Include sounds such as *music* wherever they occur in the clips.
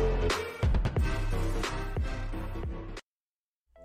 Thank you.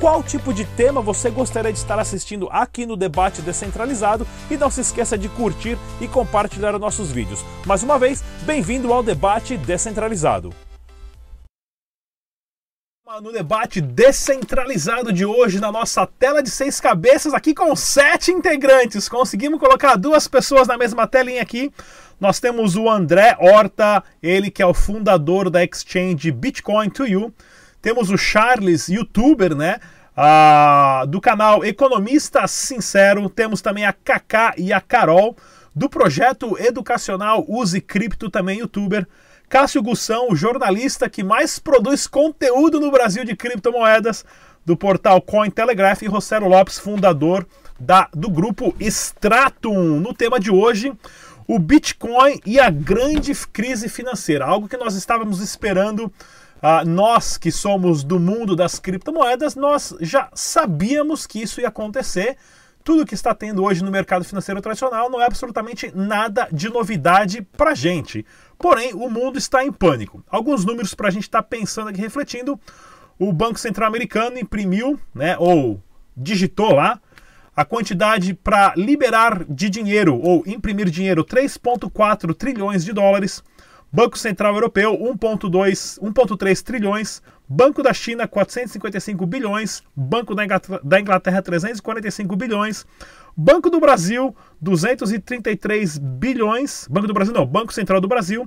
qual tipo de tema você gostaria de estar assistindo aqui no Debate Descentralizado e não se esqueça de curtir e compartilhar os nossos vídeos. Mais uma vez, bem-vindo ao Debate Descentralizado. No debate descentralizado de hoje, na nossa tela de seis cabeças, aqui com sete integrantes. Conseguimos colocar duas pessoas na mesma telinha aqui. Nós temos o André Horta, ele que é o fundador da exchange Bitcoin to You. Temos o Charles, youtuber, né? Ah, do canal Economista Sincero. Temos também a Kaká e a Carol, do projeto educacional Use Cripto, também youtuber. Cássio Gussão, o jornalista que mais produz conteúdo no Brasil de criptomoedas, do portal Cointelegraph, e Rosero Lopes, fundador da, do grupo Stratum. No tema de hoje, o Bitcoin e a grande crise financeira, algo que nós estávamos esperando ah, nós que somos do mundo das criptomoedas, nós já sabíamos que isso ia acontecer. Tudo que está tendo hoje no mercado financeiro tradicional não é absolutamente nada de novidade para a gente. Porém, o mundo está em pânico. Alguns números para a gente estar tá pensando aqui, refletindo. O Banco Central Americano imprimiu, né, ou digitou lá, a quantidade para liberar de dinheiro ou imprimir dinheiro 3,4 trilhões de dólares Banco Central Europeu 1.2, 1.3 trilhões, Banco da China 455 bilhões, Banco da Inglaterra 345 bilhões, Banco do Brasil 233 bilhões, Banco do Brasil não, Banco Central do Brasil,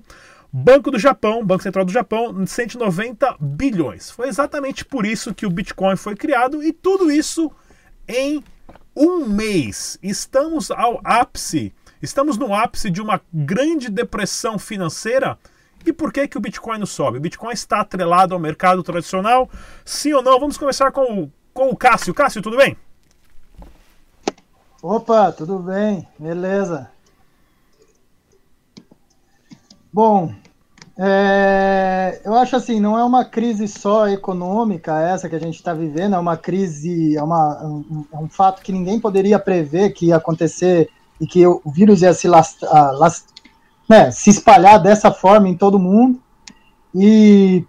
Banco do Japão, Banco Central do Japão 190 bilhões. Foi exatamente por isso que o Bitcoin foi criado e tudo isso em um mês. Estamos ao ápice Estamos no ápice de uma grande depressão financeira. E por que, que o Bitcoin não sobe? O Bitcoin está atrelado ao mercado tradicional? Sim ou não? Vamos começar com o, com o Cássio. Cássio, tudo bem? Opa, tudo bem, beleza. Bom, é, eu acho assim, não é uma crise só econômica essa que a gente está vivendo, é uma crise, é, uma, um, é um fato que ninguém poderia prever que ia acontecer e que o vírus ia se, lastrar, last, né, se espalhar dessa forma em todo mundo. E,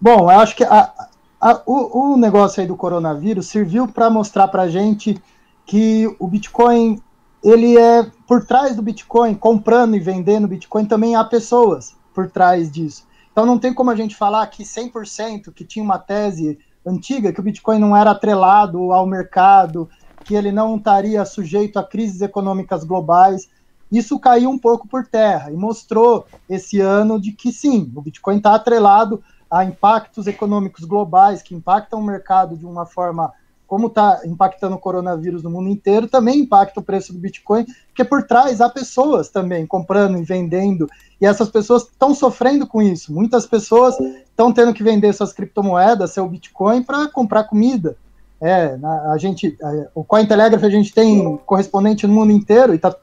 bom, eu acho que a, a, o, o negócio aí do coronavírus serviu para mostrar para a gente que o Bitcoin, ele é, por trás do Bitcoin, comprando e vendendo Bitcoin, também há pessoas por trás disso. Então não tem como a gente falar que 100% que tinha uma tese antiga que o Bitcoin não era atrelado ao mercado, que ele não estaria sujeito a crises econômicas globais. Isso caiu um pouco por terra e mostrou esse ano de que sim, o Bitcoin está atrelado a impactos econômicos globais que impactam o mercado de uma forma como está impactando o coronavírus no mundo inteiro, também impacta o preço do Bitcoin, porque por trás há pessoas também comprando e vendendo, e essas pessoas estão sofrendo com isso. Muitas pessoas estão tendo que vender suas criptomoedas, seu Bitcoin, para comprar comida. É, a gente, o Cointelegraph a gente tem correspondente no mundo inteiro e tá,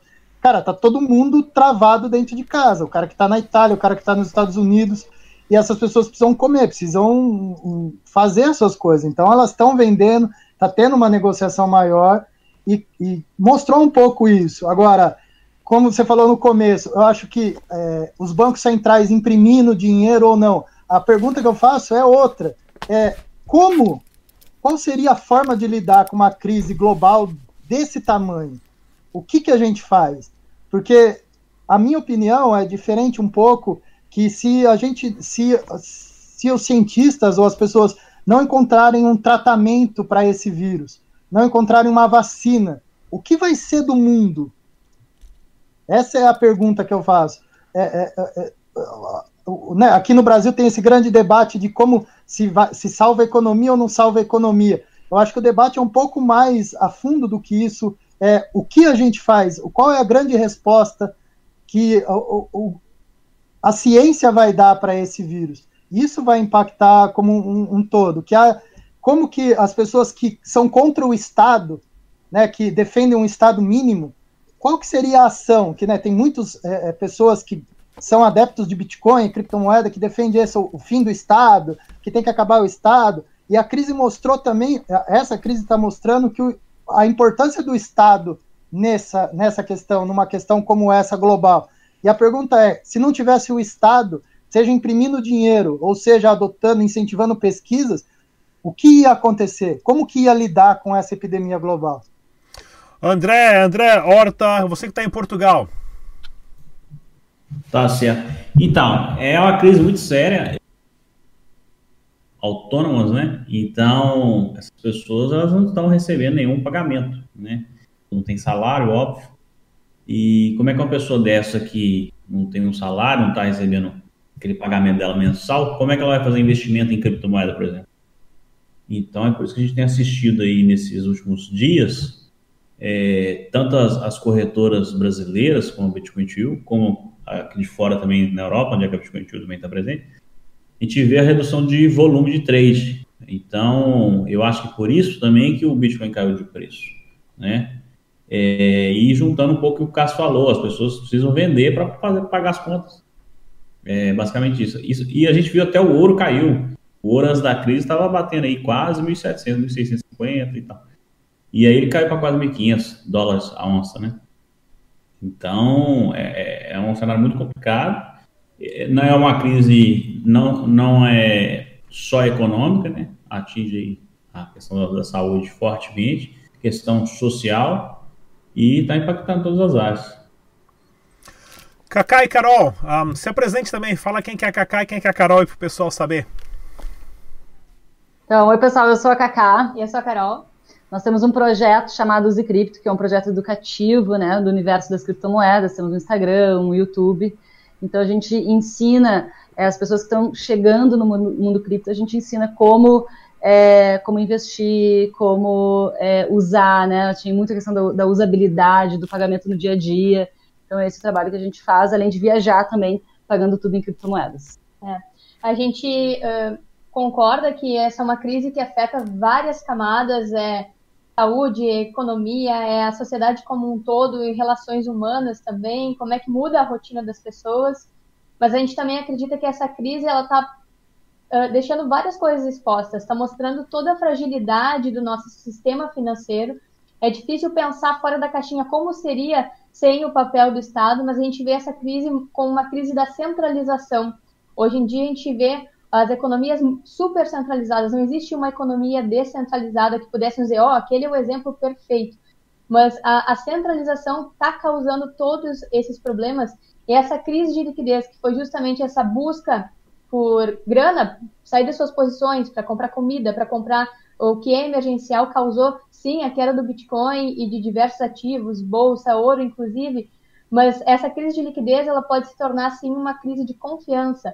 cara, tá todo mundo travado dentro de casa. O cara que tá na Itália, o cara que tá nos Estados Unidos, e essas pessoas precisam comer, precisam hum, fazer as suas coisas. Então elas estão vendendo, tá tendo uma negociação maior e, e, mostrou um pouco isso. Agora, como você falou no começo, eu acho que é, os bancos centrais imprimindo dinheiro ou não, a pergunta que eu faço é outra. É como qual seria a forma de lidar com uma crise global desse tamanho? O que, que a gente faz? Porque a minha opinião é diferente um pouco que se a gente, se, se os cientistas ou as pessoas não encontrarem um tratamento para esse vírus, não encontrarem uma vacina, o que vai ser do mundo? Essa é a pergunta que eu faço. É, é, é, né, aqui no Brasil tem esse grande debate de como se, vai, se salva a economia ou não salva a economia. Eu acho que o debate é um pouco mais a fundo do que isso. É, o que a gente faz? Qual é a grande resposta que o, o, a ciência vai dar para esse vírus? Isso vai impactar como um, um todo. Que a, como que as pessoas que são contra o Estado, né, que defendem um Estado mínimo, qual que seria a ação? Que né, tem muitas é, é, pessoas que são adeptos de Bitcoin, criptomoeda, que defendem esse, o fim do Estado, que tem que acabar o Estado. E a crise mostrou também, essa crise está mostrando que o, a importância do Estado nessa, nessa questão, numa questão como essa global. E a pergunta é: se não tivesse o Estado, seja imprimindo dinheiro, ou seja, adotando, incentivando pesquisas, o que ia acontecer? Como que ia lidar com essa epidemia global? André, André Horta, você que está em Portugal. Tá certo. Então, é uma crise muito séria. Autônomas, né? Então, essas pessoas elas não estão recebendo nenhum pagamento, né? Não tem salário, óbvio. E como é que uma pessoa dessa que não tem um salário, não está recebendo aquele pagamento dela mensal, como é que ela vai fazer investimento em criptomoeda, por exemplo? Então, é por isso que a gente tem assistido aí nesses últimos dias, é, tanto as, as, corretoras brasileiras, como a Bitcoin Tio, como aqui de fora também na Europa, onde a Bitcoin Tio também está presente, a gente vê a redução de volume de trade. Então, eu acho que por isso também que o Bitcoin caiu de preço, né? É, e juntando um pouco o que o Cássio falou, as pessoas precisam vender para pagar as contas. É basicamente isso. isso. E a gente viu até o ouro caiu. O ouro antes da crise estava batendo aí quase 1.700, 1.650 e tal. E aí ele caiu para quase 1.500 dólares a onça, né? Então, é, é, é um cenário muito complicado. É, não é uma crise, não, não é só econômica, né? Atinge a questão da saúde fortemente, questão social, e está impactando todas as áreas. Cacá e Carol, um, se apresente também, fala quem que é a Cacá e quem que é a Carol para o pessoal saber. Então, oi pessoal, eu sou a Cacá e eu sou a Carol. Nós temos um projeto chamado Use Cripto, que é um projeto educativo, né, do universo das criptomoedas. Temos um Instagram, um YouTube. Então a gente ensina é, as pessoas que estão chegando no mundo, mundo cripto, a gente ensina como é, como investir, como é, usar, né? Tinha muita questão da, da, usabilidade, do pagamento no dia a dia. Então, esse é o trabalho que a gente faz, além de viajar também, pagando tudo em criptomoedas. É. A gente uh, concorda que essa é uma crise que afeta várias camadas, é saúde, economia, é a sociedade como um todo e relações humanas também, como é que muda a rotina das pessoas. Mas a gente também acredita que essa crise ela está uh, deixando várias coisas expostas, está mostrando toda a fragilidade do nosso sistema financeiro. É difícil pensar fora da caixinha como seria sem o papel do Estado, mas a gente vê essa crise como uma crise da centralização. Hoje em dia a gente vê as economias super centralizadas, não existe uma economia descentralizada que pudesse dizer, ó, oh, aquele é o exemplo perfeito. Mas a, a centralização está causando todos esses problemas e essa crise de liquidez, que foi justamente essa busca por grana, sair das suas posições para comprar comida, para comprar o que é emergencial, causou sim a queda do Bitcoin e de diversos ativos, bolsa, ouro, inclusive. Mas essa crise de liquidez ela pode se tornar sim uma crise de confiança,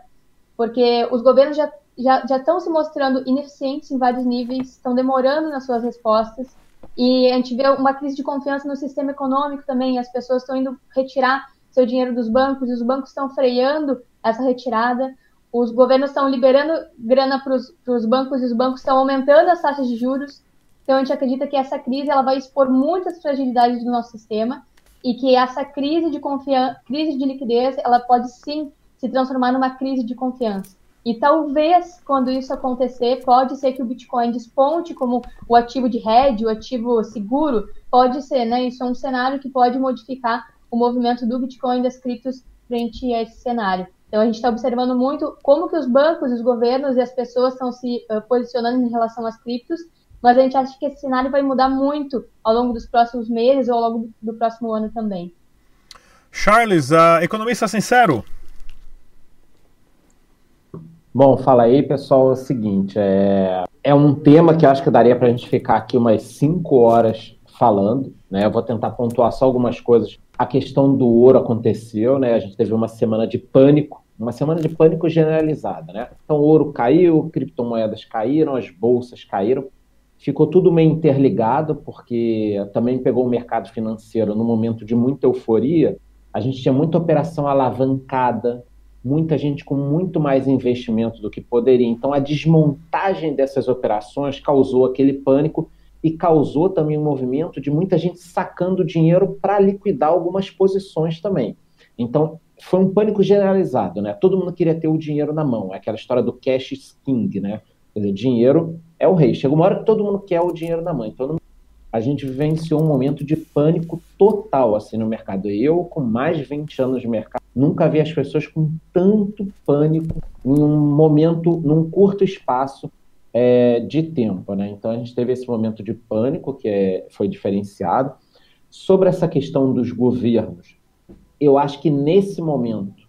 porque os governos já, já, já estão se mostrando ineficientes em vários níveis, estão demorando nas suas respostas. E a gente vê uma crise de confiança no sistema econômico também. As pessoas estão indo retirar seu dinheiro dos bancos e os bancos estão freando essa retirada os governos estão liberando grana para os bancos e os bancos estão aumentando as taxas de juros. Então, a gente acredita que essa crise ela vai expor muitas fragilidades do nosso sistema e que essa crise de confiança, crise de liquidez, ela pode sim se transformar numa crise de confiança. E talvez, quando isso acontecer, pode ser que o Bitcoin desponte como o ativo de hedge, o ativo seguro, pode ser, né? Isso é um cenário que pode modificar o movimento do Bitcoin das criptos frente a esse cenário. Então a gente está observando muito como que os bancos, os governos e as pessoas estão se uh, posicionando em relação às criptos, mas a gente acha que esse cenário vai mudar muito ao longo dos próximos meses ou ao longo do próximo ano também. Charles, uh, economista sincero. Bom, fala aí, pessoal. É o seguinte, é, é um tema que acho que daria para a gente ficar aqui umas cinco horas falando. Né? Eu vou tentar pontuar só algumas coisas. A questão do ouro aconteceu, né? A gente teve uma semana de pânico, uma semana de pânico generalizada, né? Então, o ouro caiu, criptomoedas caíram, as bolsas caíram. Ficou tudo meio interligado, porque também pegou o mercado financeiro no momento de muita euforia. A gente tinha muita operação alavancada, muita gente com muito mais investimento do que poderia. Então, a desmontagem dessas operações causou aquele pânico e causou também um movimento de muita gente sacando dinheiro para liquidar algumas posições também. Então, foi um pânico generalizado, né? Todo mundo queria ter o dinheiro na mão, é aquela história do cash king, né? Quer dizer, dinheiro é o rei. Chega uma hora que todo mundo quer o dinheiro na mão. Então, a gente vivenciou um momento de pânico total assim no mercado. Eu, com mais de 20 anos de mercado, nunca vi as pessoas com tanto pânico em um momento, num curto espaço é, de tempo. Né? Então, a gente teve esse momento de pânico que é, foi diferenciado. Sobre essa questão dos governos, eu acho que nesse momento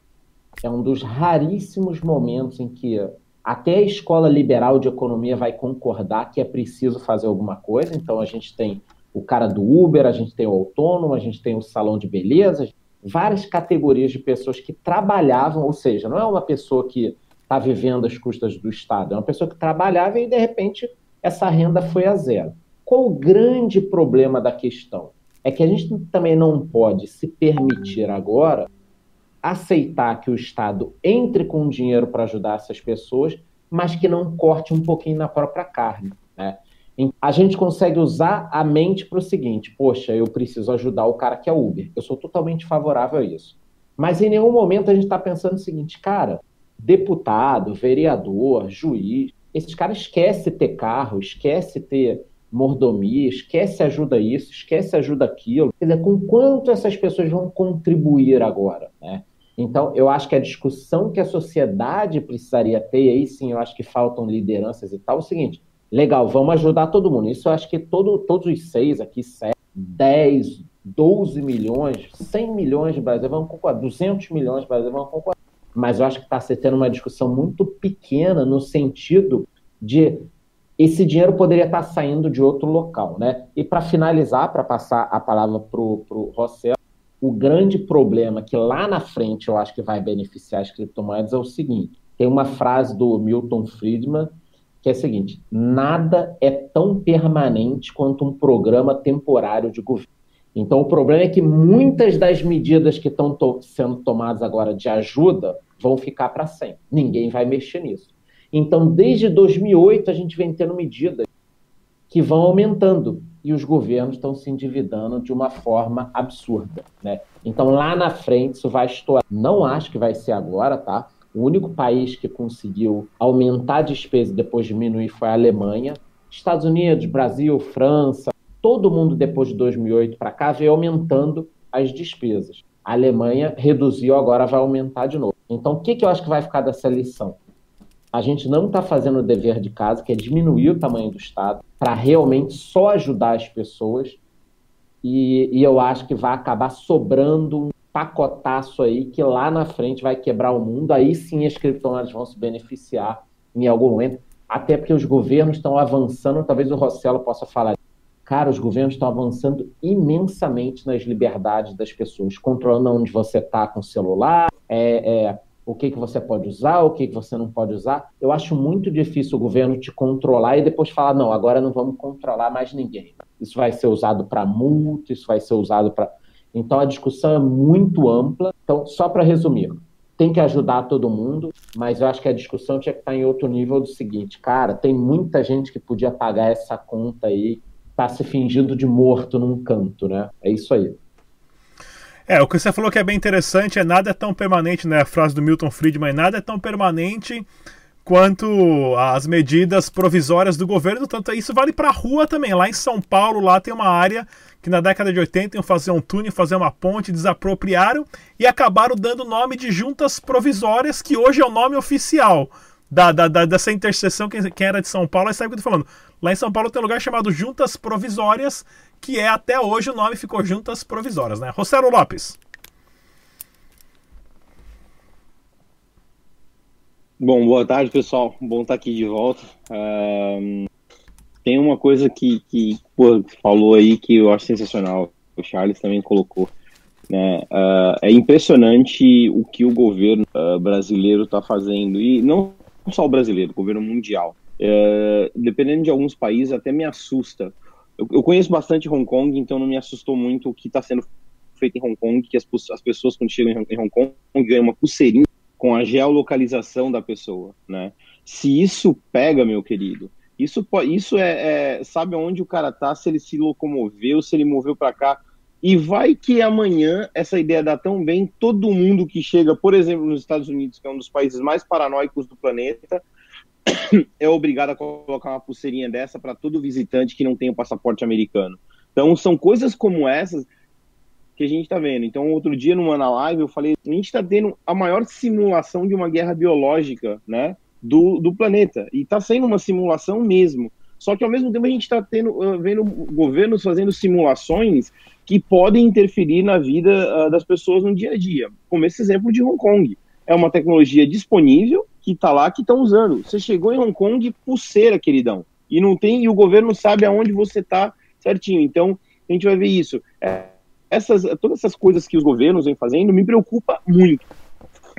é um dos raríssimos momentos em que até a escola liberal de economia vai concordar que é preciso fazer alguma coisa. Então a gente tem o cara do Uber, a gente tem o autônomo, a gente tem o salão de beleza, várias categorias de pessoas que trabalhavam, ou seja, não é uma pessoa que está vivendo às custas do Estado, é uma pessoa que trabalhava e de repente essa renda foi a zero. Qual o grande problema da questão? É que a gente também não pode se permitir agora aceitar que o Estado entre com dinheiro para ajudar essas pessoas, mas que não corte um pouquinho na própria carne. Né? A gente consegue usar a mente para o seguinte: poxa, eu preciso ajudar o cara que é Uber. Eu sou totalmente favorável a isso. Mas em nenhum momento a gente está pensando o seguinte, cara, deputado, vereador, juiz, esses caras esquece ter carro, esquece ter mordomia, esquece ajuda isso, esquece ajuda aquilo. Quer dizer, com quanto essas pessoas vão contribuir agora? Né? Então, eu acho que a discussão que a sociedade precisaria ter, aí sim, eu acho que faltam lideranças e tal, é o seguinte, legal, vamos ajudar todo mundo. Isso eu acho que todo, todos os seis aqui, sete, dez, doze milhões, cem milhões de brasileiros vão concordar, duzentos milhões de brasileiros vão concordar. Mas eu acho que está se tendo uma discussão muito pequena no sentido de esse dinheiro poderia estar tá saindo de outro local, né? E para finalizar, para passar a palavra para o Rossel, o grande problema que lá na frente eu acho que vai beneficiar as criptomoedas é o seguinte: tem uma frase do Milton Friedman que é a seguinte: nada é tão permanente quanto um programa temporário de governo. Então, o problema é que muitas das medidas que estão to sendo tomadas agora de ajuda vão ficar para sempre. Ninguém vai mexer nisso. Então, desde 2008, a gente vem tendo medidas que vão aumentando e os governos estão se endividando de uma forma absurda, né? Então lá na frente isso vai estourar. Não acho que vai ser agora, tá? O único país que conseguiu aumentar a despesa e depois diminuir foi a Alemanha. Estados Unidos, Brasil, França, todo mundo depois de 2008 para cá veio aumentando as despesas. A Alemanha reduziu, agora vai aumentar de novo. Então, o que, que eu acho que vai ficar dessa lição? A gente não está fazendo o dever de casa, que é diminuir o tamanho do Estado, para realmente só ajudar as pessoas. E, e, eu acho que vai acabar sobrando um pacotaço aí que lá na frente vai quebrar o mundo. Aí sim as criptomoedas vão se beneficiar em algum momento. Até porque os governos estão avançando, talvez o Rossello possa falar. Cara, os governos estão avançando imensamente nas liberdades das pessoas, controlando onde você está com o celular, é, é o que, que você pode usar, o que, que você não pode usar. Eu acho muito difícil o governo te controlar e depois falar, não, agora não vamos controlar mais ninguém. Isso vai ser usado para multa, isso vai ser usado para. Então a discussão é muito ampla. Então, só para resumir, tem que ajudar todo mundo, mas eu acho que a discussão tinha que estar em outro nível do seguinte, cara, tem muita gente que podia pagar essa conta aí, tá se fingindo de morto num canto, né? É isso aí. É, o que você falou que é bem interessante é nada é tão permanente, né? A frase do Milton Friedman, nada é tão permanente quanto as medidas provisórias do governo, tanto isso vale para a rua também. Lá em São Paulo, lá tem uma área que na década de 80 iam fazer um túnel, fazer uma ponte, desapropriaram e acabaram dando o nome de juntas provisórias, que hoje é o nome oficial da, da, da, dessa interseção, quem, quem, era de São Paulo, aí sabe o que eu tô falando. Lá em São Paulo tem um lugar chamado Juntas Provisórias, que é até hoje o nome ficou Juntas Provisórias, né? Rosero Lopes. Bom, boa tarde, pessoal. Bom estar aqui de volta. Um, tem uma coisa que, que pô, falou aí que eu acho sensacional. O Charles também colocou. Né? Uh, é impressionante o que o governo uh, brasileiro está fazendo. E não não só o brasileiro, o governo mundial. É, dependendo de alguns países, até me assusta. Eu, eu, conheço bastante Hong Kong, então não me assustou muito o que está sendo feito em Hong Kong, que as, as pessoas quando chegam em Hong Kong ganham uma pulseirinha com a geolocalização da pessoa, né? Se isso pega, meu querido, isso, isso é, é sabe onde o cara tá, se ele se locomoveu, se ele moveu para cá, e vai que amanhã essa ideia dá tão bem, todo mundo que chega, por exemplo, nos Estados Unidos, que é um dos países mais paranoicos do planeta, *coughs* é obrigado a colocar uma pulseirinha dessa para todo visitante que não tem o passaporte americano. Então, são coisas como essas que a gente está vendo. Então, outro dia, numa na live, eu falei: a gente está tendo a maior simulação de uma guerra biológica né, do, do planeta. E está sendo uma simulação mesmo. Só que, ao mesmo tempo, a gente está vendo governos fazendo simulações que podem interferir na vida uh, das pessoas no dia a dia. Como esse exemplo de Hong Kong. É uma tecnologia disponível que está lá, que estão usando. Você chegou em Hong Kong, pulseira, queridão. E não tem, e o governo sabe aonde você está certinho. Então, a gente vai ver isso. É, essas, todas essas coisas que os governos vêm fazendo me preocupa muito.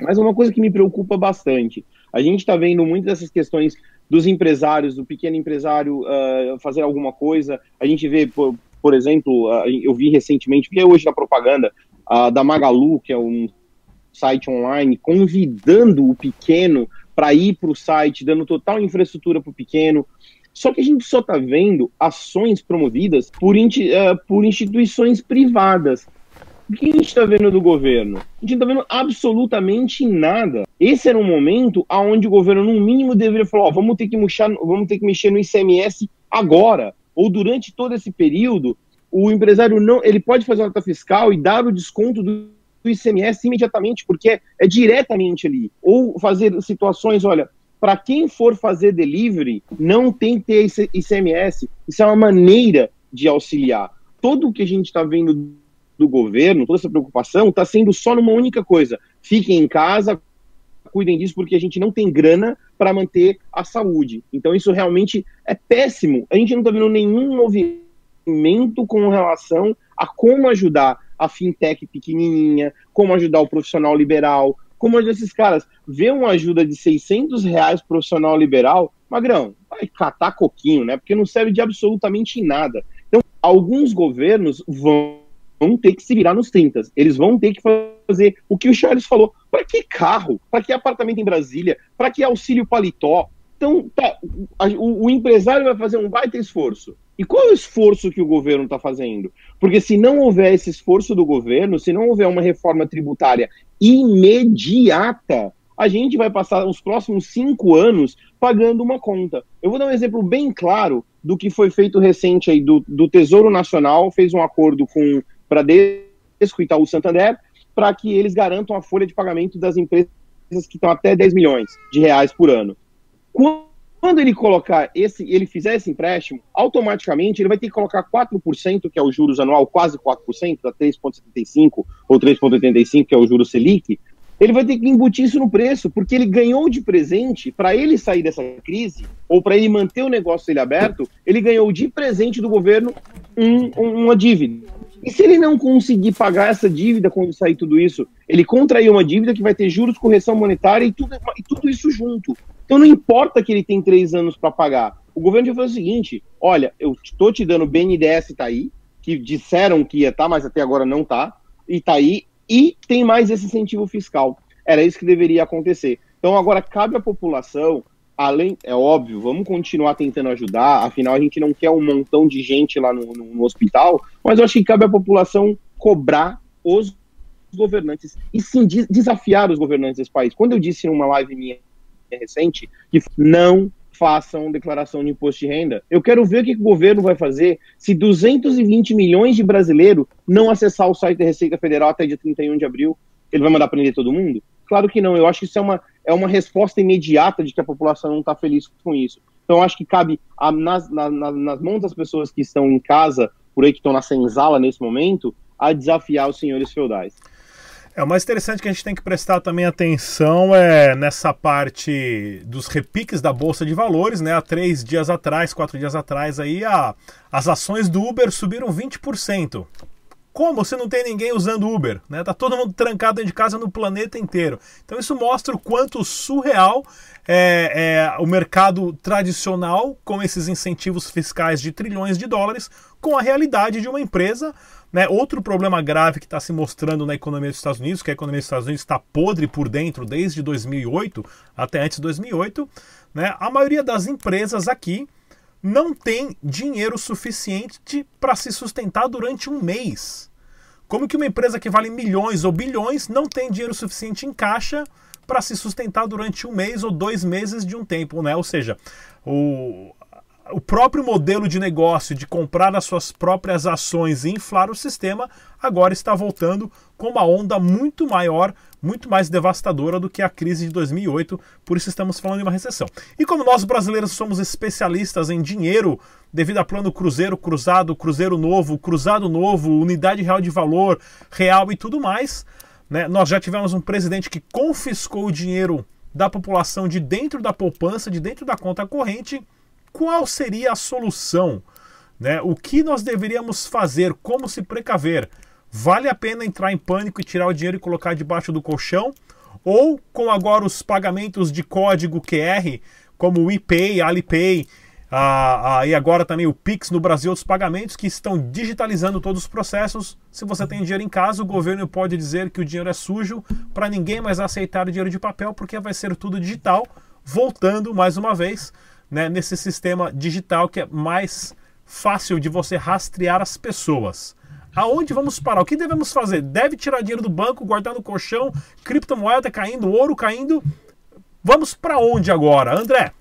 Mas uma coisa que me preocupa bastante, a gente está vendo muitas dessas questões dos empresários, do pequeno empresário uh, fazer alguma coisa. A gente vê, por, por exemplo, uh, eu vi recentemente, vi hoje na propaganda uh, da Magalu, que é um site online, convidando o pequeno para ir para o site, dando total infraestrutura para o pequeno. Só que a gente só está vendo ações promovidas por, por instituições privadas. O que a gente está vendo do governo? A gente não está vendo absolutamente nada. Esse era um momento onde o governo, no mínimo, deveria falar: ó, vamos, ter que mexer, vamos ter que mexer no ICMS agora, ou durante todo esse período. O empresário não, ele pode fazer nota fiscal e dar o desconto do ICMS imediatamente, porque é, é diretamente ali. Ou fazer situações, olha, para quem for fazer delivery, não tem que ter ICMS. Isso é uma maneira de auxiliar. Tudo o que a gente está vendo do governo, toda essa preocupação, está sendo só numa única coisa: fiquem em casa, cuidem disso, porque a gente não tem grana para manter a saúde. Então, isso realmente é péssimo. A gente não está vendo nenhum movimento com relação a como ajudar a fintech pequenininha, como ajudar o profissional liberal, como esses caras vê uma ajuda de 600 reais profissional liberal, magrão, vai catar coquinho, né? Porque não serve de absolutamente nada. Então, alguns governos vão, vão ter que se virar nos 30. Eles vão ter que fazer o que o Charles falou. Para que carro? Para que apartamento em Brasília? Para que auxílio paletó? Então, tá, o, o empresário vai fazer um baita esforço. E qual é o esforço que o governo está fazendo? Porque se não houver esse esforço do governo, se não houver uma reforma tributária imediata, a gente vai passar os próximos cinco anos pagando uma conta. Eu vou dar um exemplo bem claro do que foi feito recente aí do, do Tesouro Nacional, fez um acordo com Bradesco Itaú Santander para que eles garantam a folha de pagamento das empresas que estão até 10 milhões de reais por ano. Quando quando ele colocar esse, ele fizer esse empréstimo, automaticamente ele vai ter que colocar 4%, que é o juros anual, quase 4%, da 3,75% ou 3,85%, que é o juros Selic. Ele vai ter que embutir isso no preço, porque ele ganhou de presente, para ele sair dessa crise, ou para ele manter o negócio dele aberto, ele ganhou de presente do governo um, uma dívida. E se ele não conseguir pagar essa dívida quando sair tudo isso, ele contraiu uma dívida que vai ter juros, correção monetária e tudo, e tudo isso junto. Então não importa que ele tem três anos para pagar. O governo já falou o seguinte: olha, eu estou te dando BNDES tá aí, que disseram que ia estar, tá, mas até agora não está, e tá aí, e tem mais esse incentivo fiscal. Era isso que deveria acontecer. Então agora cabe à população, além, é óbvio, vamos continuar tentando ajudar, afinal a gente não quer um montão de gente lá no, no, no hospital, mas eu acho que cabe à população cobrar os governantes e sim desafiar os governantes desse país. Quando eu disse numa live minha recente, que não façam declaração de imposto de renda. Eu quero ver o que o governo vai fazer se 220 milhões de brasileiros não acessar o site da Receita Federal até dia 31 de abril. Ele vai mandar prender todo mundo? Claro que não. Eu acho que isso é uma, é uma resposta imediata de que a população não está feliz com isso. Então, acho que cabe a, nas, na, nas mãos das pessoas que estão em casa, por aí que estão na senzala nesse momento, a desafiar os senhores feudais. É, o mais interessante que a gente tem que prestar também atenção é nessa parte dos repiques da Bolsa de Valores, né? Há três dias atrás, quatro dias atrás, aí a, as ações do Uber subiram 20%. Como se não tem ninguém usando Uber? Né? Tá todo mundo trancado dentro de casa no planeta inteiro. Então isso mostra o quanto surreal é, é o mercado tradicional com esses incentivos fiscais de trilhões de dólares com a realidade de uma empresa. Né? Outro problema grave que está se mostrando na economia dos Estados Unidos, que a economia dos Estados Unidos está podre por dentro desde 2008 até antes de 2008, né? a maioria das empresas aqui não tem dinheiro suficiente para se sustentar durante um mês. Como que uma empresa que vale milhões ou bilhões não tem dinheiro suficiente em caixa para se sustentar durante um mês ou dois meses de um tempo, né? Ou seja, o, o próprio modelo de negócio de comprar as suas próprias ações e inflar o sistema agora está voltando com uma onda muito maior, muito mais devastadora do que a crise de 2008, por isso estamos falando de uma recessão. E como nós brasileiros somos especialistas em dinheiro, devido a plano Cruzeiro, Cruzado, Cruzeiro Novo, Cruzado Novo, Unidade Real de Valor, Real e tudo mais, né? nós já tivemos um presidente que confiscou o dinheiro da população de dentro da poupança, de dentro da conta corrente qual seria a solução? Né? O que nós deveríamos fazer? Como se precaver? Vale a pena entrar em pânico e tirar o dinheiro e colocar debaixo do colchão? Ou com agora os pagamentos de código QR, como o ePay, Alipay, ah, e agora também o Pix no Brasil, outros pagamentos que estão digitalizando todos os processos. Se você tem dinheiro em casa, o governo pode dizer que o dinheiro é sujo para ninguém mais aceitar o dinheiro de papel, porque vai ser tudo digital. Voltando mais uma vez né, nesse sistema digital que é mais fácil de você rastrear as pessoas. Aonde vamos parar? O que devemos fazer? Deve tirar dinheiro do banco, guardar no colchão, criptomoeda caindo, ouro caindo. Vamos para onde agora, André?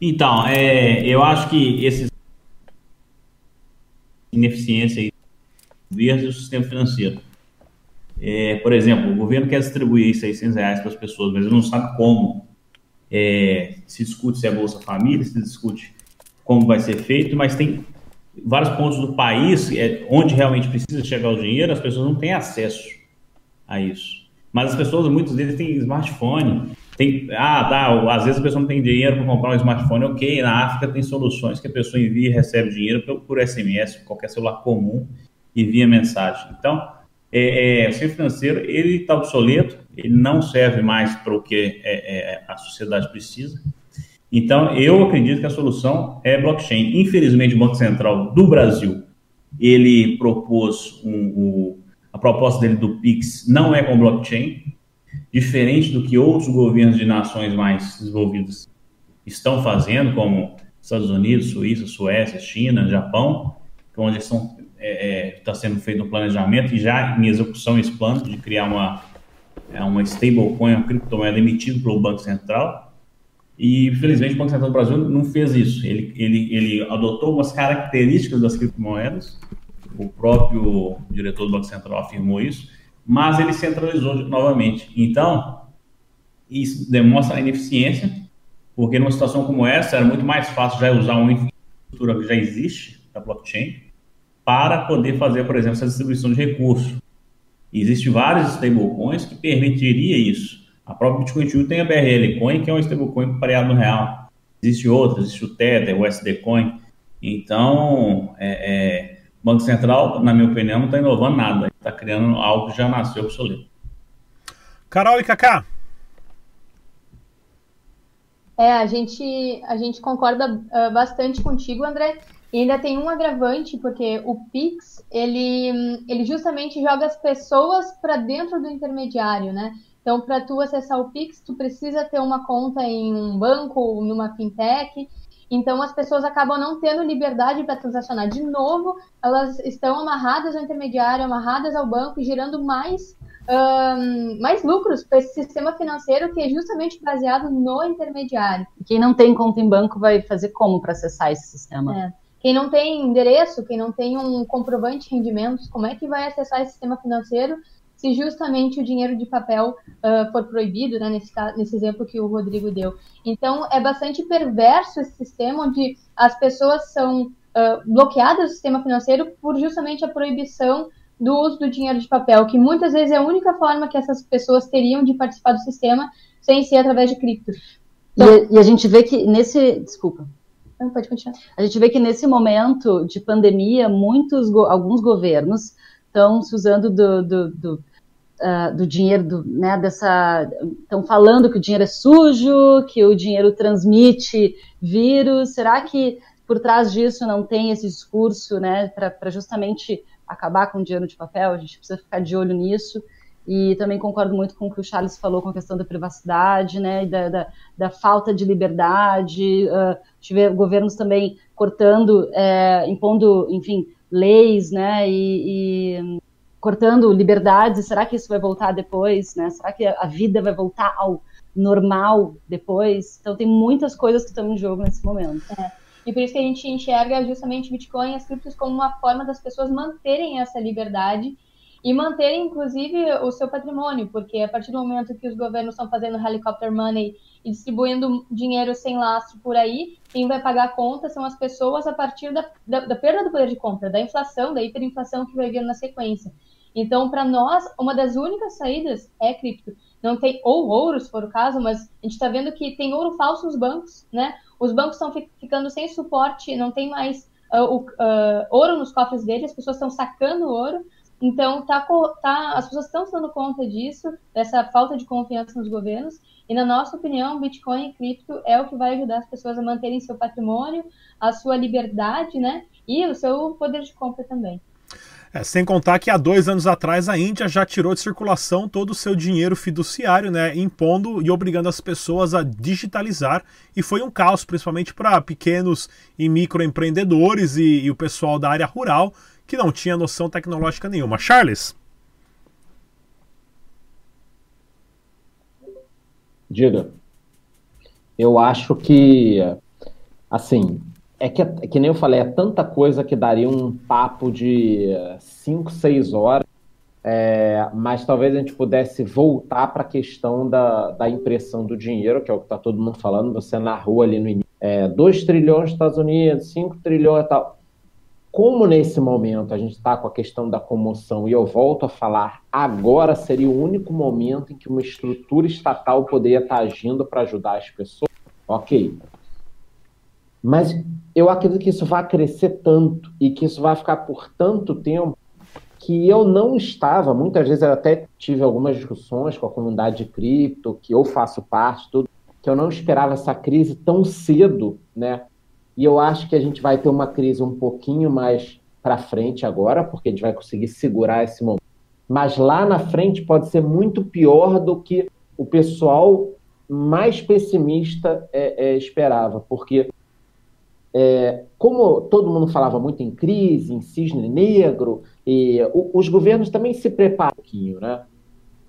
Então, é, eu acho que esses ineficiência aí versus o sistema financeiro. É, por exemplo, o governo quer distribuir 600 reais para as pessoas, mas ele não sabe como é, se discute se é Bolsa Família, se discute como vai ser feito, mas tem vários pontos do país é, onde realmente precisa chegar o dinheiro, as pessoas não têm acesso a isso. Mas as pessoas, muitas vezes, têm smartphone. Tem, ah, tá, às vezes a pessoa não tem dinheiro para comprar um smartphone, ok. Na África tem soluções que a pessoa envia e recebe dinheiro por, por SMS, qualquer celular comum, envia mensagem. Então, é, é, sistema financeiro ele está obsoleto, ele não serve mais para o que é, é, a sociedade precisa. Então, eu acredito que a solução é blockchain. Infelizmente, o Banco Central do Brasil ele propôs um, um, a proposta dele do Pix não é com blockchain, diferente do que outros governos de nações mais desenvolvidas estão fazendo, como Estados Unidos, Suíça, Suécia, China, Japão, onde são está é, é tá sendo feito um planejamento e já em execução esse plano de criar uma, é, uma stablecoin, uma criptomoeda emitida pelo Banco Central. E, infelizmente, o Banco Central do Brasil não fez isso. Ele, ele, ele adotou umas características das criptomoedas, o próprio diretor do Banco Central afirmou isso, mas ele centralizou novamente. Então, isso demonstra a ineficiência, porque numa situação como essa, era muito mais fácil já usar uma infraestrutura que já existe da blockchain, para poder fazer, por exemplo, essa distribuição de recursos. Existem vários stablecoins que permitiria isso. A própria Bitcoin True tem a BRL Coin, que é um stablecoin pareado no real. Existe outros, existe o Tether, o SD Coin. Então, é, é, o Banco Central, na minha opinião, não está inovando nada. Está criando algo que já nasceu obsoleto. Carol e Kaká. É, a gente, a gente concorda uh, bastante contigo, André. E ainda tem um agravante, porque o Pix, ele, ele justamente joga as pessoas para dentro do intermediário, né? Então, para tu acessar o Pix, tu precisa ter uma conta em um banco ou em uma fintech. Então, as pessoas acabam não tendo liberdade para transacionar. De novo, elas estão amarradas ao intermediário, amarradas ao banco e gerando mais, um, mais lucros para esse sistema financeiro que é justamente baseado no intermediário. Quem não tem conta em banco vai fazer como para acessar esse sistema? É. Quem não tem endereço, quem não tem um comprovante de rendimentos, como é que vai acessar esse sistema financeiro se justamente o dinheiro de papel uh, for proibido, né, nesse, nesse exemplo que o Rodrigo deu. Então, é bastante perverso esse sistema onde as pessoas são uh, bloqueadas do sistema financeiro por justamente a proibição do uso do dinheiro de papel, que muitas vezes é a única forma que essas pessoas teriam de participar do sistema sem ser através de cripto. Então, e, e a gente vê que nesse. Desculpa. Pode continuar. A gente vê que nesse momento de pandemia, muitos, alguns governos estão se usando do, do, do, uh, do dinheiro, do, né, dessa, estão falando que o dinheiro é sujo, que o dinheiro transmite vírus. Será que por trás disso não tem esse discurso, né, para justamente acabar com o dinheiro de papel? A gente precisa ficar de olho nisso. E também concordo muito com o que o Charles falou com a questão da privacidade, né, da, da, da falta de liberdade. Uh, tive governos também cortando, é, impondo, enfim, leis, né, e, e, cortando liberdades. Será que isso vai voltar depois, né? Será que a vida vai voltar ao normal depois? Então tem muitas coisas que estão em jogo nesse momento. É. E por isso que a gente enxerga justamente Bitcoin e as criptos como uma forma das pessoas manterem essa liberdade e manter, inclusive, o seu patrimônio, porque a partir do momento que os governos estão fazendo helicopter money e distribuindo dinheiro sem lastro por aí, quem vai pagar a conta são as pessoas a partir da, da, da perda do poder de compra, da inflação, da hiperinflação que vai vir na sequência. Então, para nós, uma das únicas saídas é cripto. Não tem, ou ouro, se for o caso, mas a gente está vendo que tem ouro falso nos bancos, né? Os bancos estão ficando sem suporte, não tem mais uh, uh, ouro nos cofres deles, as pessoas estão sacando ouro. Então, tá, tá, as pessoas estão se dando conta disso, dessa falta de confiança nos governos, e na nossa opinião, Bitcoin e cripto é o que vai ajudar as pessoas a manterem seu patrimônio, a sua liberdade, né? E o seu poder de compra também. É, sem contar que há dois anos atrás a Índia já tirou de circulação todo o seu dinheiro fiduciário, né, impondo e obrigando as pessoas a digitalizar. E foi um caos, principalmente para pequenos e microempreendedores e, e o pessoal da área rural que não tinha noção tecnológica nenhuma. Charles? Diga. Eu acho que, assim, é que, é que nem eu falei, é tanta coisa que daria um papo de 5, 6 horas, é, mas talvez a gente pudesse voltar para a questão da, da impressão do dinheiro, que é o que está todo mundo falando, você na rua ali no início, é, 2 trilhões nos Estados Unidos, 5 trilhões e tal. Como nesse momento a gente está com a questão da comoção, e eu volto a falar, agora seria o único momento em que uma estrutura estatal poderia estar tá agindo para ajudar as pessoas, ok. Mas eu acredito que isso vai crescer tanto e que isso vai ficar por tanto tempo que eu não estava, muitas vezes eu até tive algumas discussões com a comunidade de cripto, que eu faço parte, tudo, que eu não esperava essa crise tão cedo, né? E eu acho que a gente vai ter uma crise um pouquinho mais para frente agora, porque a gente vai conseguir segurar esse momento. Mas lá na frente pode ser muito pior do que o pessoal mais pessimista é, é, esperava, porque é, como todo mundo falava muito em crise, em cisne negro, e o, os governos também se preparam um pouquinho, né?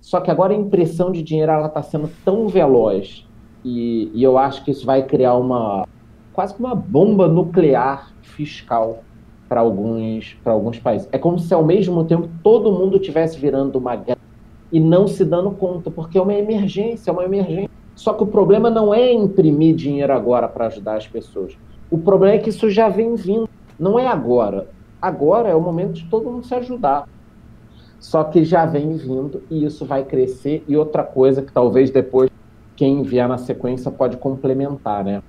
Só que agora a impressão de dinheiro está sendo tão veloz e, e eu acho que isso vai criar uma, quase que uma bomba nuclear fiscal para alguns, alguns países. É como se ao mesmo tempo todo mundo tivesse virando uma guerra e não se dando conta, porque é uma emergência, é uma emergência. Só que o problema não é imprimir dinheiro agora para ajudar as pessoas. O problema é que isso já vem vindo. Não é agora. Agora é o momento de todo mundo se ajudar. Só que já vem vindo e isso vai crescer. E outra coisa que talvez depois quem vier na sequência pode complementar, né?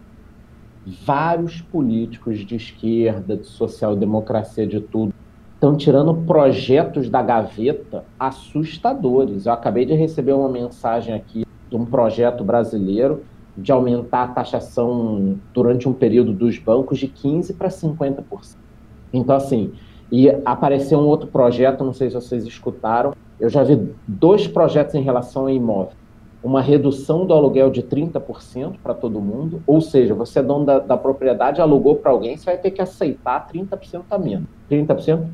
Vários políticos de esquerda, de social-democracia, de tudo, estão tirando projetos da gaveta assustadores. Eu acabei de receber uma mensagem aqui de um projeto brasileiro de aumentar a taxação durante um período dos bancos de 15% para 50%. Então, assim, e apareceu um outro projeto, não sei se vocês escutaram, eu já vi dois projetos em relação a imóvel uma redução do aluguel de 30% para todo mundo, ou seja, você é dono da, da propriedade, alugou para alguém, você vai ter que aceitar 30% a menos. 30%?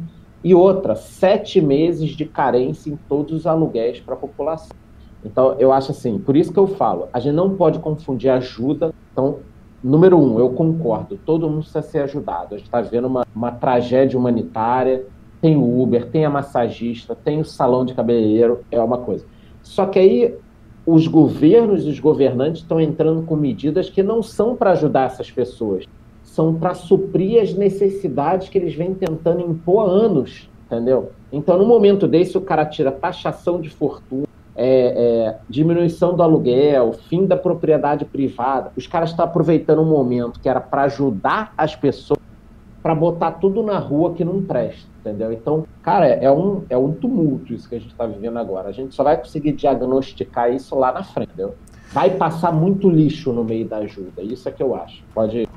E outra, sete meses de carência em todos os aluguéis para a população. Então, eu acho assim, por isso que eu falo, a gente não pode confundir ajuda. Então, número um, eu concordo, todo mundo precisa ser ajudado. A gente está vendo uma, uma tragédia humanitária, tem o Uber, tem a massagista, tem o salão de cabeleireiro, é uma coisa. Só que aí os governos e os governantes estão entrando com medidas que não são para ajudar essas pessoas, são para suprir as necessidades que eles vêm tentando impor há anos, entendeu? Então, no momento desse, o cara tira taxação de fortuna, é, é, diminuição do aluguel, fim da propriedade privada. Os caras estão aproveitando um momento que era para ajudar as pessoas para botar tudo na rua que não presta, entendeu? Então, cara, é um, é um tumulto isso que a gente está vivendo agora. A gente só vai conseguir diagnosticar isso lá na frente, entendeu? Vai passar muito lixo no meio da ajuda. Isso é que eu acho. Pode.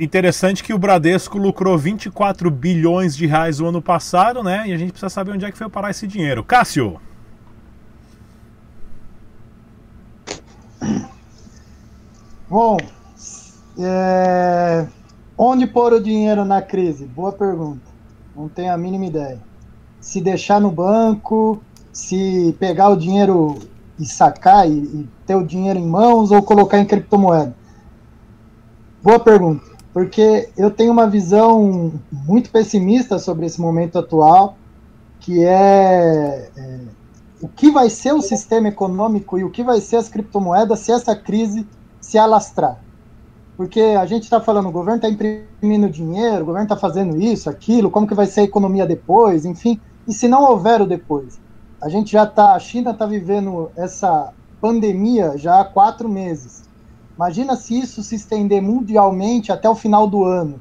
Interessante que o Bradesco lucrou 24 bilhões de reais o ano passado, né? E a gente precisa saber onde é que foi parar esse dinheiro. Cássio. Bom, é... onde pôr o dinheiro na crise? Boa pergunta. Não tenho a mínima ideia. Se deixar no banco, se pegar o dinheiro e sacar e, e ter o dinheiro em mãos ou colocar em criptomoeda? Boa pergunta, porque eu tenho uma visão muito pessimista sobre esse momento atual, que é, é o que vai ser o sistema econômico e o que vai ser as criptomoedas se essa crise se alastrar. Porque a gente está falando, o governo está imprimindo dinheiro, o governo está fazendo isso, aquilo, como que vai ser a economia depois, enfim. E se não houver o depois? A gente já está, a China está vivendo essa pandemia já há quatro meses. Imagina se isso se estender mundialmente até o final do ano.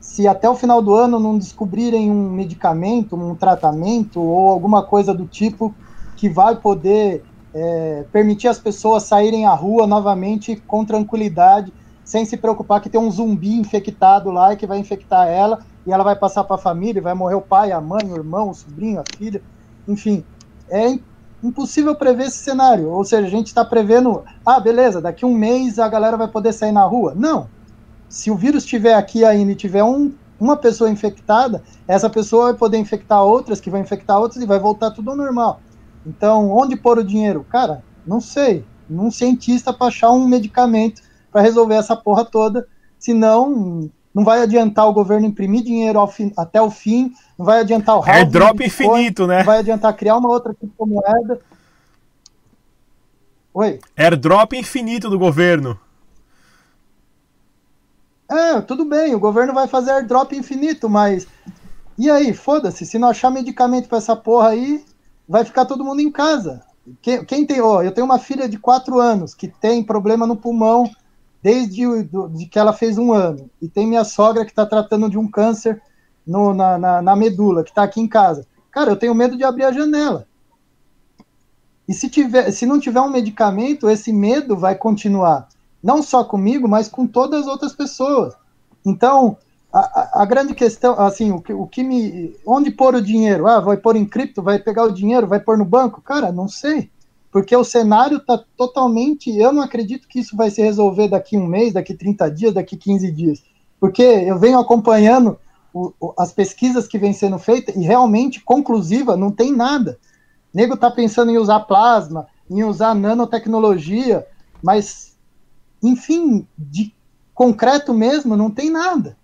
Se até o final do ano não descobrirem um medicamento, um tratamento ou alguma coisa do tipo que vai poder é, permitir as pessoas saírem à rua novamente com tranquilidade, sem se preocupar que tem um zumbi infectado lá e que vai infectar ela e ela vai passar para a família, vai morrer o pai, a mãe, o irmão, o sobrinho, a filha, enfim. É impossível prever esse cenário. Ou seja, a gente está prevendo, ah, beleza, daqui um mês a galera vai poder sair na rua. Não. Se o vírus estiver aqui ainda e tiver um, uma pessoa infectada, essa pessoa vai poder infectar outras, que vai infectar outras e vai voltar tudo ao normal. Então, onde pôr o dinheiro? Cara, não sei. Num cientista para achar um medicamento para resolver essa porra toda. Senão, não vai adiantar o governo imprimir dinheiro fim, até o fim, não vai adiantar o Airdrop infinito, né? Não vai adiantar criar uma outra criptomoeda. Oi? Airdrop infinito do governo. É, tudo bem, o governo vai fazer airdrop infinito, mas. E aí, foda-se, se não achar medicamento para essa porra aí, vai ficar todo mundo em casa. Quem, quem tem, ó, eu tenho uma filha de 4 anos que tem problema no pulmão desde do, de que ela fez um ano. E tem minha sogra que está tratando de um câncer no, na, na, na, medula, que está aqui em casa. Cara, eu tenho medo de abrir a janela. E se, tiver, se não tiver um medicamento, esse medo vai continuar. Não só comigo, mas com todas as outras pessoas. Então, a, a, grande questão, assim, o que, o que me. Onde pôr o dinheiro? Ah, vai pôr em cripto, vai pegar o dinheiro, vai pôr no banco? Cara, não sei. Porque o cenário está totalmente. Eu não acredito que isso vai se resolver daqui um mês, daqui 30 dias, daqui 15 dias. Porque eu venho acompanhando o, o, as pesquisas que vêm sendo feitas e realmente conclusiva não tem nada. O nego está pensando em usar plasma, em usar nanotecnologia, mas, enfim, de concreto mesmo, não tem nada.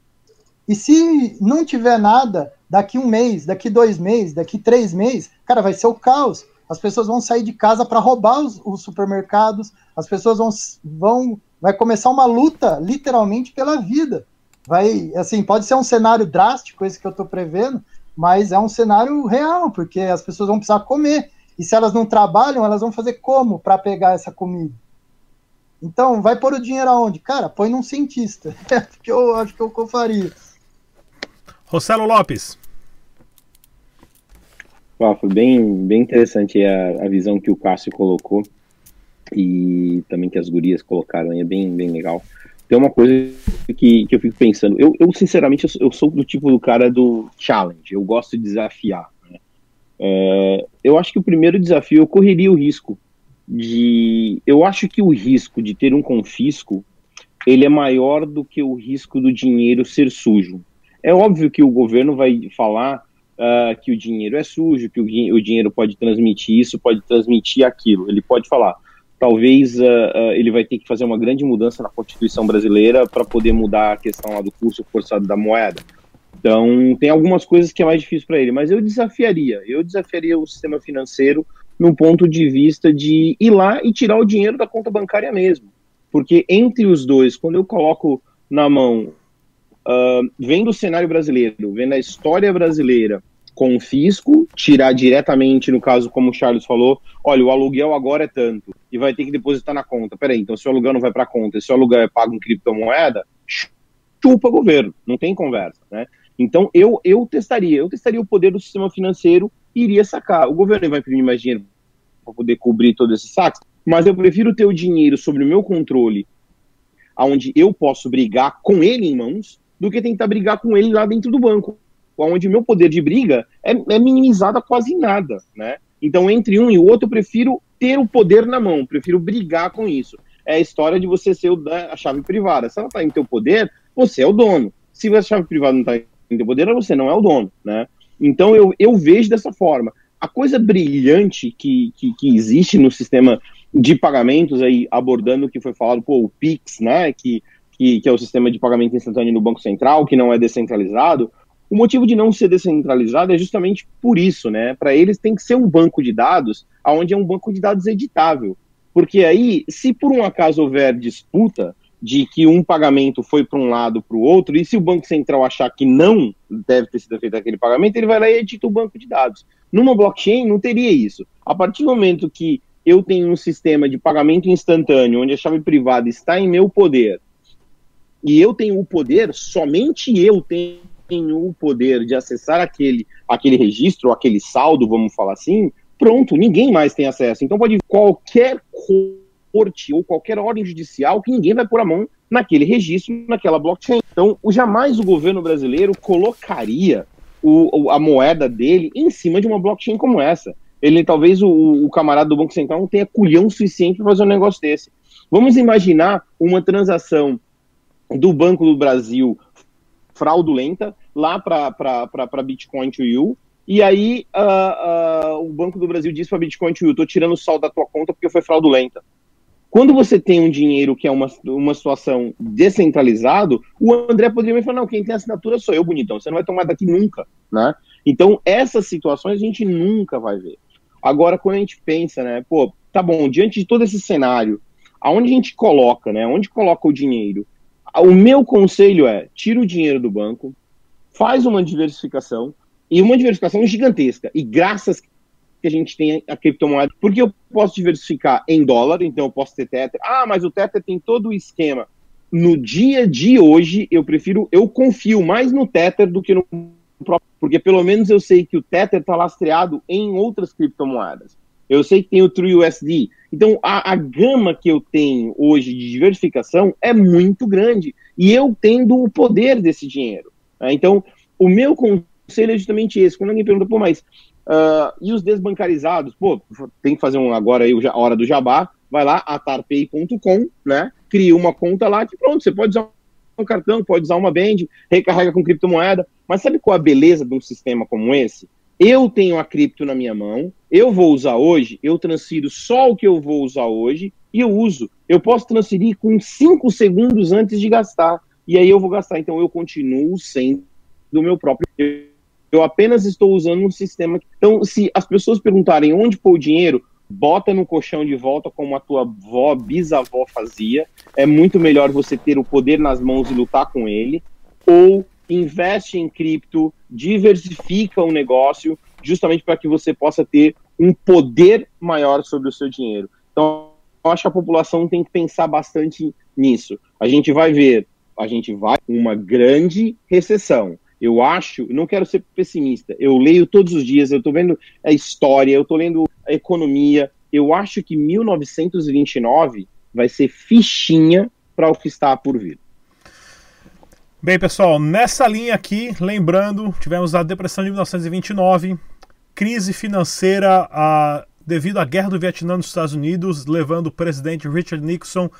E se não tiver nada, daqui um mês, daqui dois meses, daqui três meses, cara, vai ser o caos. As pessoas vão sair de casa para roubar os, os, supermercados, as pessoas vão, vão. Vai começar uma luta, literalmente, pela vida. Vai, assim, pode ser um cenário drástico, esse que eu estou prevendo, mas é um cenário real, porque as pessoas vão precisar comer. E se elas não trabalham, elas vão fazer como para pegar essa comida? Então, vai pôr o dinheiro aonde? Cara, põe num cientista. *laughs* É que eu acho que eu faria. Rossello Lopes. Foi bem, bem interessante a, a visão que o Cássio colocou e também que as gurias colocaram, é bem, bem legal. Tem uma coisa que, que eu fico pensando, eu, eu sinceramente, eu, eu sou do tipo do cara do challenge, eu gosto de desafiar. Né? É, eu acho que o primeiro desafio, eu correria o risco de... Eu acho que o risco de ter um confisco, ele é maior do que o risco do dinheiro ser sujo. É óbvio que o governo vai falar uh, que o dinheiro é sujo, que o, o, dinheiro pode transmitir isso, pode transmitir aquilo. Ele pode falar. Talvez uh, uh, ele vai ter que fazer uma grande mudança na Constituição brasileira para poder mudar a questão lá do curso forçado da moeda. Então, tem algumas coisas que é mais difícil para ele, mas eu desafiaria, eu desafiaria o sistema financeiro no ponto de vista de ir lá e tirar o dinheiro da conta bancária mesmo. Porque entre os dois, quando eu coloco na mão uh, vendo o cenário brasileiro, vendo a história brasileira, confisco, tirar diretamente, no caso, como o Charles falou, olha, o aluguel agora é tanto, e vai ter que depositar na conta. Peraí, então se o aluguel não vai para a conta, se o aluguel é pago em criptomoeda, chupa governo, não tem conversa, né? Então eu, eu testaria, eu testaria o poder do sistema financeiro e iria sacar. O governo vai imprimir mais dinheiro para poder cobrir todo esse saco, mas eu prefiro ter o dinheiro sobre o meu controle, aonde eu posso brigar com ele em mãos, do que tentar brigar com ele lá dentro do banco onde o meu poder de briga é, é minimizado a quase nada, né? Então, entre um e o outro, eu prefiro ter o poder na mão, prefiro brigar com isso. É a história de você ser o da, a chave privada. Se ela está em teu poder, você é o dono. Se a chave privada não está em teu poder, você não é o dono, né? Então, eu, eu vejo dessa forma. A coisa brilhante que, que, que existe no sistema de pagamentos aí, abordando o que foi falado, pô, o PIX, né, que, que, que é o sistema de pagamento instantâneo no Banco Central, que não é descentralizado, o motivo de não ser descentralizado é justamente por isso, né? Para eles tem que ser um banco de dados, onde é um banco de dados editável. Porque aí, se por um acaso houver disputa de que um pagamento foi para um lado para o outro, e se o Banco Central achar que não deve ter sido feito aquele pagamento, ele vai lá e edita o banco de dados. Numa blockchain não teria isso. A partir do momento que eu tenho um sistema de pagamento instantâneo, onde a chave privada está em meu poder, e eu tenho o poder, somente eu tenho tenho o poder de acessar aquele, aquele registro, aquele saldo, vamos falar assim, pronto, ninguém mais tem acesso. Então pode qualquer corte ou qualquer ordem judicial que ninguém vai pôr a mão naquele registro, naquela blockchain. Então, jamais o governo brasileiro colocaria o, a moeda dele em cima de uma blockchain como essa. Ele talvez o, o camarada do Banco Central não tenha culhão suficiente para fazer um negócio desse. Vamos imaginar uma transação do Banco do Brasil fraudulenta lá para Bitcoin to You. E aí uh, uh, o Banco do Brasil diz para Bitcoin to You, estou tirando o saldo da tua conta porque foi fraudulenta. Quando você tem um dinheiro que é uma, uma situação descentralizado, o André poderia me falar, não, quem tem assinatura sou eu, bonitão, você não vai tomar daqui nunca, né? Então, essas situações a gente nunca vai ver. Agora, quando a gente pensa, né, pô, tá bom, diante de todo esse cenário, aonde a gente coloca, né, onde coloca o dinheiro? O meu conselho é: tira o dinheiro do banco, faz uma diversificação e uma diversificação gigantesca. E graças que a gente tem a criptomoeda, porque eu posso diversificar em dólar, então eu posso ter Tether. Ah, mas o Tether tem todo o esquema. No dia de hoje, eu prefiro, eu confio mais no Tether do que no próprio, porque pelo menos eu sei que o Tether está lastreado em outras criptomoedas. Eu sei que tem o TrueUSD. Então, a, a gama que eu tenho hoje de diversificação é muito grande. E eu tendo o poder desse dinheiro. Né? Então, o meu conselho é justamente esse. Quando alguém pergunta, pô, mas uh, e os desbancarizados? Pô, tem que fazer um agora aí, a hora do jabá. Vai lá, atarpay.com, né? Cria uma conta lá que pronto, você pode usar um cartão, pode usar uma band, recarrega com criptomoeda. Mas sabe qual a beleza de um sistema como esse? Eu tenho a cripto na minha mão, eu vou usar hoje, eu transfiro só o que eu vou usar hoje e eu uso. Eu posso transferir com 5 segundos antes de gastar. E aí eu vou gastar. Então eu continuo sendo do meu próprio. Eu apenas estou usando um sistema. Então, se as pessoas perguntarem onde pôr o dinheiro, bota no colchão de volta como a tua avó, bisavó fazia. É muito melhor você ter o poder nas mãos e lutar com ele. Ou investe em cripto, diversifica o negócio, justamente para que você possa ter um poder maior sobre o seu dinheiro. Então, eu acho que a população tem que pensar bastante nisso. A gente vai ver, a gente vai uma grande recessão. Eu acho, não quero ser pessimista, eu leio todos os dias, eu estou vendo a história, eu estou lendo a economia. Eu acho que 1929 vai ser fichinha para o que está por vir. Bem, pessoal, nessa linha aqui, lembrando, tivemos a depressão de 1929, crise financeira a, devido à guerra do Vietnã nos Estados Unidos, levando o presidente Richard Nixon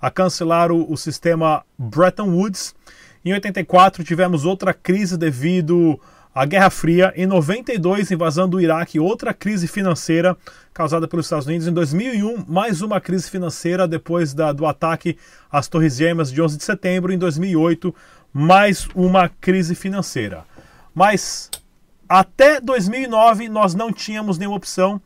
a cancelar o, o sistema Bretton Woods. Em 84 tivemos outra crise devido à Guerra Fria. Em 92, invasão do Iraque, outra crise financeira causada pelos Estados Unidos. Em 2001, mais uma crise financeira depois da, do ataque às Torres Gêmeas de 11 de setembro. Em 2008, mais uma crise financeira. Mas até 2009 nós não tínhamos nenhuma opção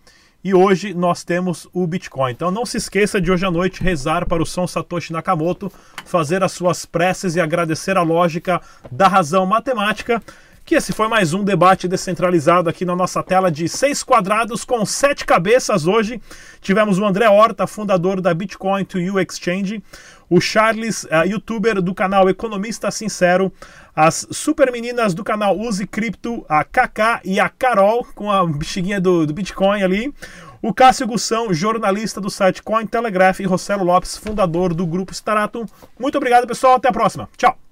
e hoje nós temos o Bitcoin. Então não se esqueça de hoje à noite rezar para o São Satoshi Nakamoto, fazer as suas preces e agradecer a lógica da razão matemática que esse foi mais um debate descentralizado aqui na nossa tela de seis quadrados com sete cabeças. Hoje tivemos o André Horta, fundador da Bitcoin to You Exchange, o Charles, uh, youtuber do canal Economista Sincero, as super meninas do canal Use Cripto, a Kaká e a Carol, com a bexiguinha do, do Bitcoin ali, o Cássio Gussão, jornalista do site Cointelegraph, e Rossello Lopes, fundador do grupo Staratum. Muito obrigado, pessoal. Até a próxima. Tchau.